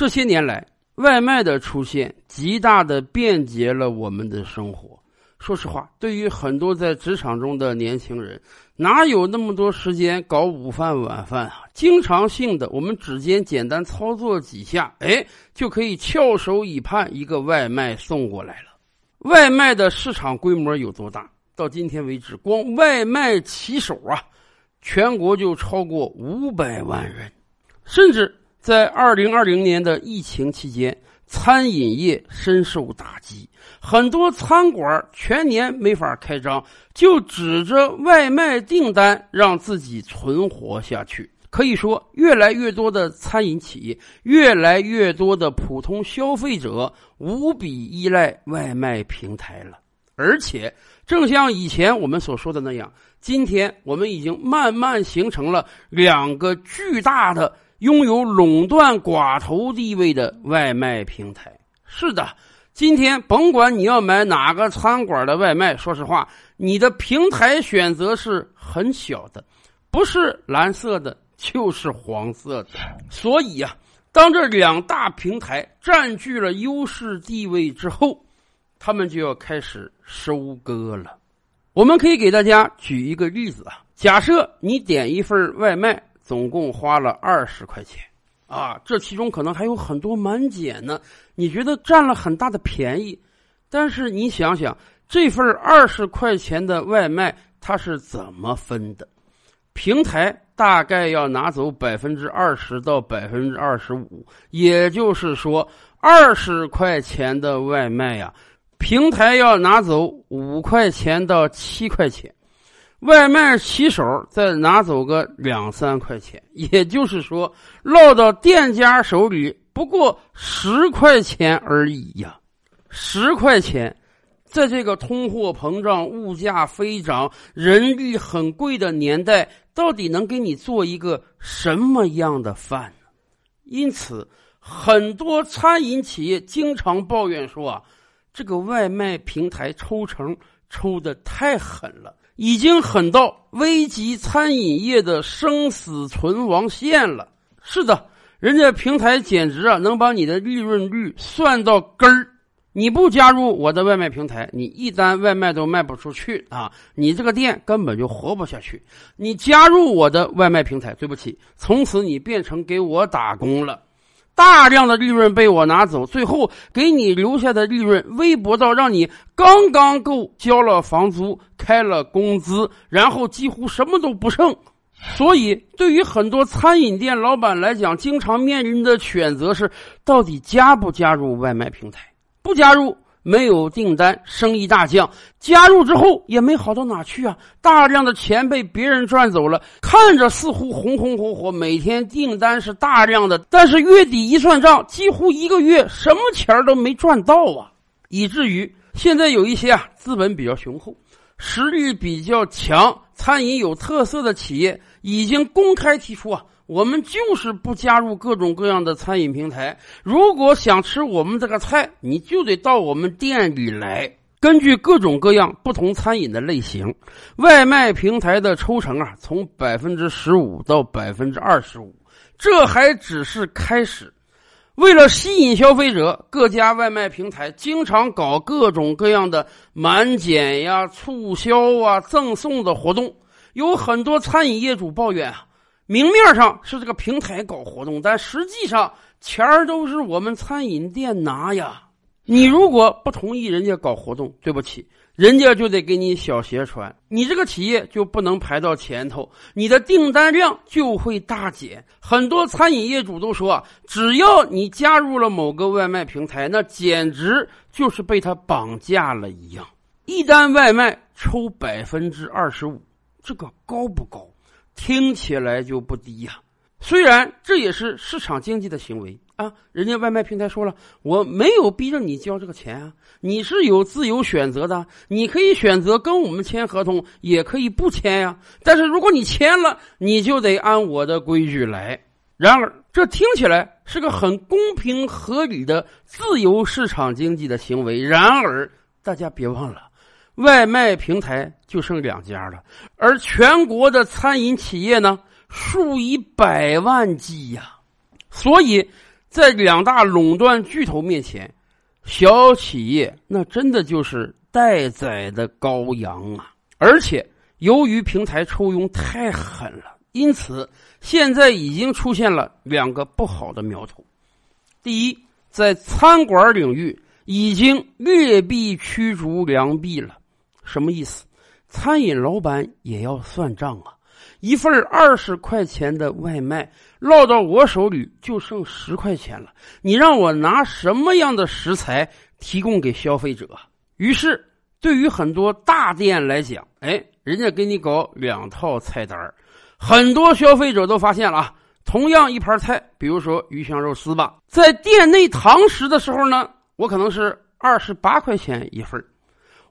这些年来，外卖的出现极大的便捷了我们的生活。说实话，对于很多在职场中的年轻人，哪有那么多时间搞午饭晚饭啊？经常性的，我们指尖简单操作几下，哎，就可以翘首以盼一个外卖送过来了。外卖的市场规模有多大？到今天为止，光外卖骑手啊，全国就超过五百万人，甚至。在二零二零年的疫情期间，餐饮业深受打击，很多餐馆全年没法开张，就指着外卖订单让自己存活下去。可以说，越来越多的餐饮企业，越来越多的普通消费者，无比依赖外卖平台了。而且，正像以前我们所说的那样，今天我们已经慢慢形成了两个巨大的。拥有垄断寡头地位的外卖平台，是的，今天甭管你要买哪个餐馆的外卖，说实话，你的平台选择是很小的，不是蓝色的，就是黄色的。所以啊，当这两大平台占据了优势地位之后，他们就要开始收割了。我们可以给大家举一个例子啊，假设你点一份外卖。总共花了二十块钱，啊，这其中可能还有很多满减呢。你觉得占了很大的便宜，但是你想想，这份二十块钱的外卖它是怎么分的？平台大概要拿走百分之二十到百分之二十五，也就是说，二十块钱的外卖呀，平台要拿走五块钱到七块钱。外卖骑手再拿走个两三块钱，也就是说，落到店家手里不过十块钱而已呀！十块钱，在这个通货膨胀、物价飞涨、人力很贵的年代，到底能给你做一个什么样的饭呢？因此，很多餐饮企业经常抱怨说啊，这个外卖平台抽成抽的太狠了。已经狠到危及餐饮业的生死存亡线了。是的，人家平台简直啊，能把你的利润率算到根儿。你不加入我的外卖平台，你一单外卖都卖不出去啊！你这个店根本就活不下去。你加入我的外卖平台，对不起，从此你变成给我打工了。大量的利润被我拿走，最后给你留下的利润微薄到让你刚刚够交了房租、开了工资，然后几乎什么都不剩。所以，对于很多餐饮店老板来讲，经常面临的选择是：到底加不加入外卖平台？不加入。没有订单，生意大降。加入之后也没好到哪去啊！大量的钱被别人赚走了，看着似乎红红火火，每天订单是大量的，但是月底一算账，几乎一个月什么钱都没赚到啊！以至于现在有一些啊资本比较雄厚、实力比较强、餐饮有特色的企业，已经公开提出啊。我们就是不加入各种各样的餐饮平台。如果想吃我们这个菜，你就得到我们店里来。根据各种各样不同餐饮的类型，外卖平台的抽成啊，从百分之十五到百分之二十五，这还只是开始。为了吸引消费者，各家外卖平台经常搞各种各样的满减呀、促销啊、赠送的活动。有很多餐饮业主抱怨啊。明面上是这个平台搞活动，但实际上钱儿都是我们餐饮店拿呀。你如果不同意人家搞活动，对不起，人家就得给你小鞋穿，你这个企业就不能排到前头，你的订单量就会大减。很多餐饮业主都说，只要你加入了某个外卖平台，那简直就是被他绑架了一样。一单外卖抽百分之二十五，这个高不高？听起来就不低呀，虽然这也是市场经济的行为啊，人家外卖平台说了，我没有逼着你交这个钱啊，你是有自由选择的，你可以选择跟我们签合同，也可以不签呀。但是如果你签了，你就得按我的规矩来。然而，这听起来是个很公平合理的自由市场经济的行为。然而，大家别忘了。外卖平台就剩两家了，而全国的餐饮企业呢，数以百万计呀。所以，在两大垄断巨头面前，小企业那真的就是待宰的羔羊啊！而且由于平台抽佣太狠了，因此现在已经出现了两个不好的苗头。第一，在餐馆领域已经劣币驱逐良币了，什么意思？餐饮老板也要算账啊！一份二十块钱的外卖落到我手里就剩十块钱了，你让我拿什么样的食材提供给消费者？于是，对于很多大店来讲，哎，人家给你搞两套菜单很多消费者都发现了啊。同样一盘菜，比如说鱼香肉丝吧，在店内堂食的时候呢，我可能是二十八块钱一份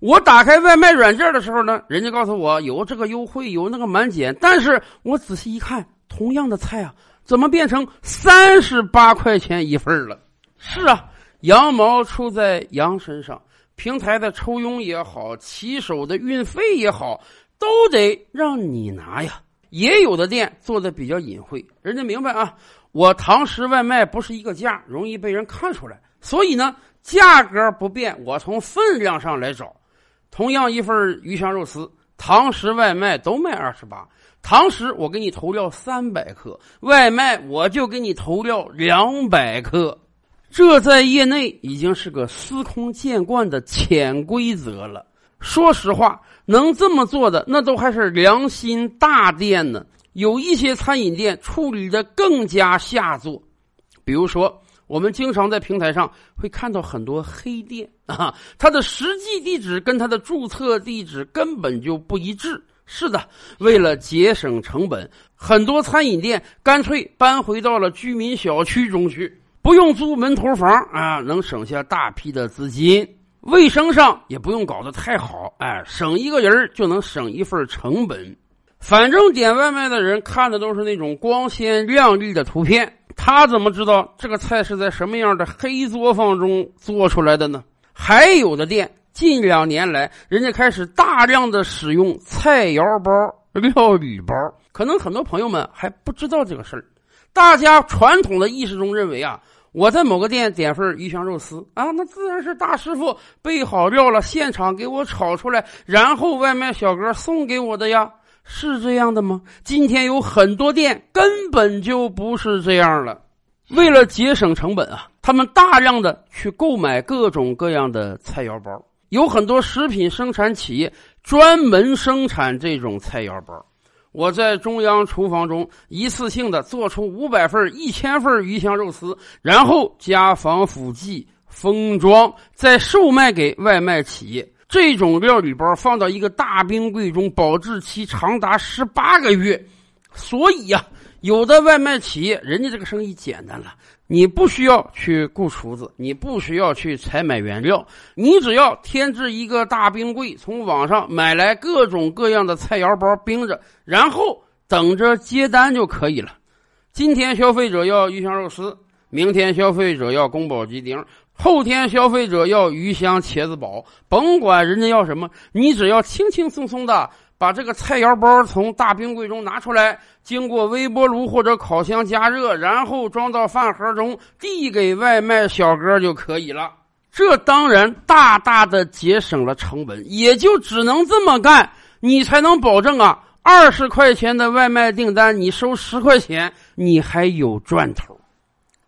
我打开外卖软件的时候呢，人家告诉我有这个优惠，有那个满减。但是我仔细一看，同样的菜啊，怎么变成三十八块钱一份了？是啊，羊毛出在羊身上，平台的抽佣也好，骑手的运费也好，都得让你拿呀。也有的店做的比较隐晦，人家明白啊，我堂食外卖不是一个价，容易被人看出来，所以呢，价格不变，我从分量上来找。同样一份鱼香肉丝，堂食外卖都卖二十八，堂食我给你投料三百克，外卖我就给你投料两百克，这在业内已经是个司空见惯的潜规则了。说实话。能这么做的，那都还是良心大店呢。有一些餐饮店处理的更加下作，比如说，我们经常在平台上会看到很多黑店 啊，它的实际地址跟它的注册地址根本就不一致。是的，为了节省成本，很多餐饮店干脆搬回到了居民小区中去，不用租门头房啊，能省下大批的资金。卫生上也不用搞得太好，哎，省一个人就能省一份成本。反正点外卖的人看的都是那种光鲜亮丽的图片，他怎么知道这个菜是在什么样的黑作坊中做出来的呢？还有的店近两年来，人家开始大量的使用菜肴包、料理包，可能很多朋友们还不知道这个事儿。大家传统的意识中认为啊。我在某个店点份鱼香肉丝啊，那自然是大师傅备好料了，现场给我炒出来，然后外卖小哥送给我的呀，是这样的吗？今天有很多店根本就不是这样了，为了节省成本啊，他们大量的去购买各种各样的菜肴包，有很多食品生产企业专门生产这种菜肴包。我在中央厨房中一次性的做出五百份、一千份鱼香肉丝，然后加防腐剂封装，再售卖给外卖企业。这种料理包放到一个大冰柜中，保质期长达十八个月。所以呀。有的外卖企业，人家这个生意简单了，你不需要去雇厨子，你不需要去采买原料，你只要添置一个大冰柜，从网上买来各种各样的菜肴包冰着，然后等着接单就可以了。今天消费者要鱼香肉丝，明天消费者要宫保鸡丁，后天消费者要鱼香茄子煲，甭管人家要什么，你只要轻轻松松的。把这个菜肴包从大冰柜中拿出来，经过微波炉或者烤箱加热，然后装到饭盒中，递给外卖小哥就可以了。这当然大大的节省了成本，也就只能这么干，你才能保证啊，二十块钱的外卖订单你收十块钱，你还有赚头。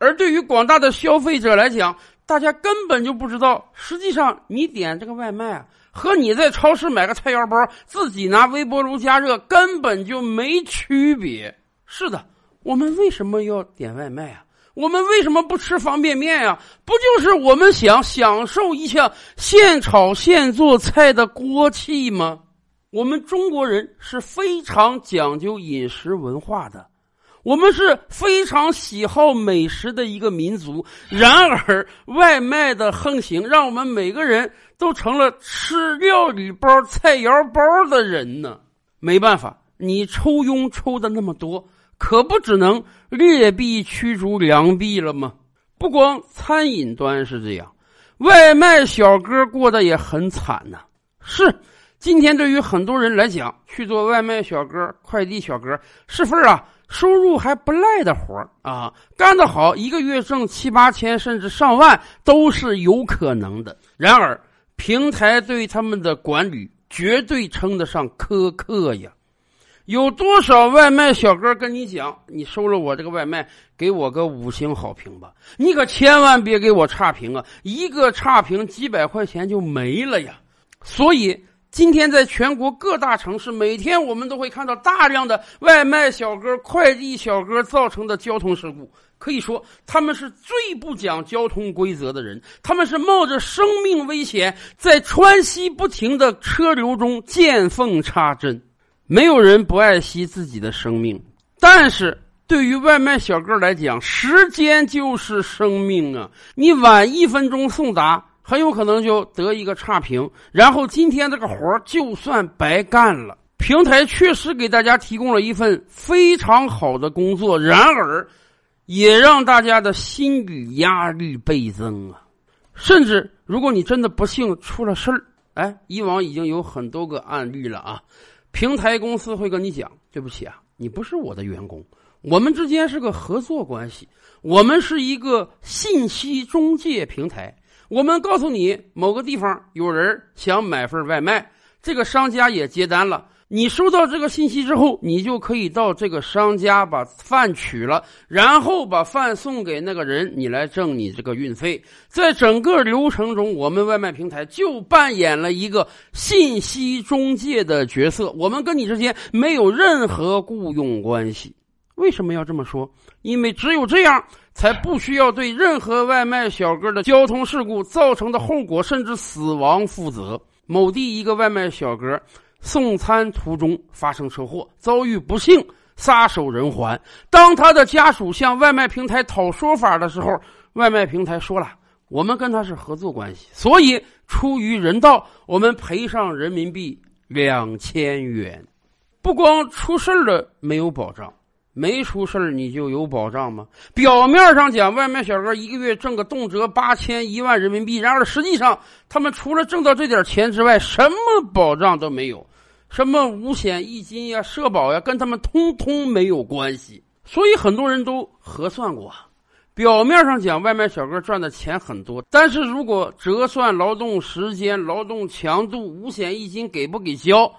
而对于广大的消费者来讲，大家根本就不知道，实际上你点这个外卖啊。和你在超市买个菜腰包，自己拿微波炉加热，根本就没区别。是的，我们为什么要点外卖啊？我们为什么不吃方便面呀？不就是我们想享受一下现炒现做菜的锅气吗？我们中国人是非常讲究饮食文化的。我们是非常喜好美食的一个民族，然而外卖的横行，让我们每个人都成了吃料理包、菜肴包的人呢。没办法，你抽佣抽的那么多，可不只能劣币驱逐良币了吗？不光餐饮端是这样，外卖小哥过得也很惨呐。是，今天对于很多人来讲，去做外卖小哥、快递小哥是份啊。收入还不赖的活啊，干得好，一个月挣七八千甚至上万都是有可能的。然而，平台对他们的管理绝对称得上苛刻呀。有多少外卖小哥跟你讲，你收了我这个外卖，给我个五星好评吧？你可千万别给我差评啊！一个差评几百块钱就没了呀。所以今天在全国各大城市，每天我们都会看到大量的外卖小哥、快递小哥造成的交通事故。可以说，他们是最不讲交通规则的人，他们是冒着生命危险，在川西不停的车流中见缝插针。没有人不爱惜自己的生命，但是对于外卖小哥来讲，时间就是生命啊！你晚一分钟送达，很有可能就得一个差评，然后今天这个活就算白干了。平台确实给大家提供了一份非常好的工作，然而也让大家的心理压力倍增啊！甚至如果你真的不幸出了事儿，哎，以往已经有很多个案例了啊。平台公司会跟你讲：“对不起啊，你不是我的员工，我们之间是个合作关系，我们是一个信息中介平台。我们告诉你某个地方有人想买份外卖，这个商家也接单了。”你收到这个信息之后，你就可以到这个商家把饭取了，然后把饭送给那个人，你来挣你这个运费。在整个流程中，我们外卖平台就扮演了一个信息中介的角色。我们跟你之间没有任何雇佣关系。为什么要这么说？因为只有这样，才不需要对任何外卖小哥的交通事故造成的后果甚至死亡负责。某地一个外卖小哥。送餐途中发生车祸，遭遇不幸，撒手人寰。当他的家属向外卖平台讨说法的时候，外卖平台说了：“我们跟他是合作关系，所以出于人道，我们赔上人民币两千元。不光出事了没有保障。”没出事儿你就有保障吗？表面上讲，外卖小哥一个月挣个动辄八千一万人民币，然而实际上他们除了挣到这点钱之外，什么保障都没有，什么五险一金呀、社保呀，跟他们通通没有关系。所以很多人都核算过，表面上讲外卖小哥赚的钱很多，但是如果折算劳动时间、劳动强度、五险一金给不给交？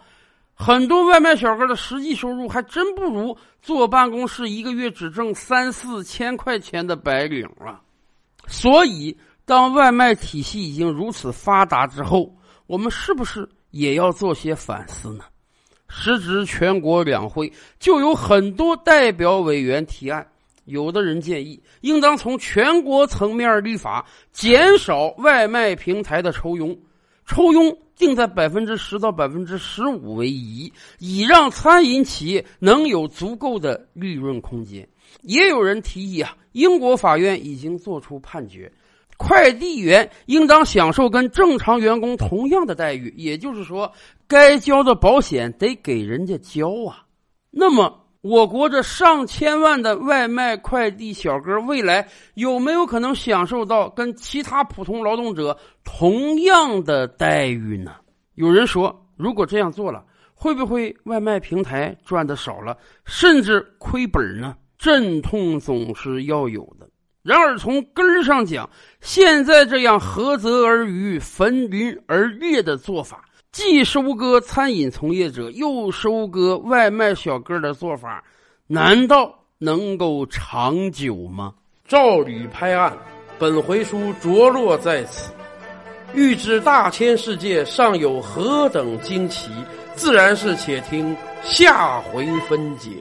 很多外卖小哥的实际收入还真不如坐办公室一个月只挣三四千块钱的白领啊！所以，当外卖体系已经如此发达之后，我们是不是也要做些反思呢？时值全国两会，就有很多代表委员提案，有的人建议应当从全国层面立法，减少外卖平台的抽佣。抽佣定在百分之十到百分之十五为宜，以让餐饮企业能有足够的利润空间。也有人提议啊，英国法院已经作出判决，快递员应当享受跟正常员工同样的待遇，也就是说，该交的保险得给人家交啊。那么。我国这上千万的外卖快递小哥，未来有没有可能享受到跟其他普通劳动者同样的待遇呢？有人说，如果这样做了，会不会外卖平台赚的少了，甚至亏本呢？阵痛总是要有的。然而从根儿上讲，现在这样涸泽而渔，焚云而猎的做法。既收割餐饮从业者，又收割外卖小哥的做法，难道能够长久吗？照吕拍案，本回书着落在此。欲知大千世界尚有何等惊奇，自然是且听下回分解。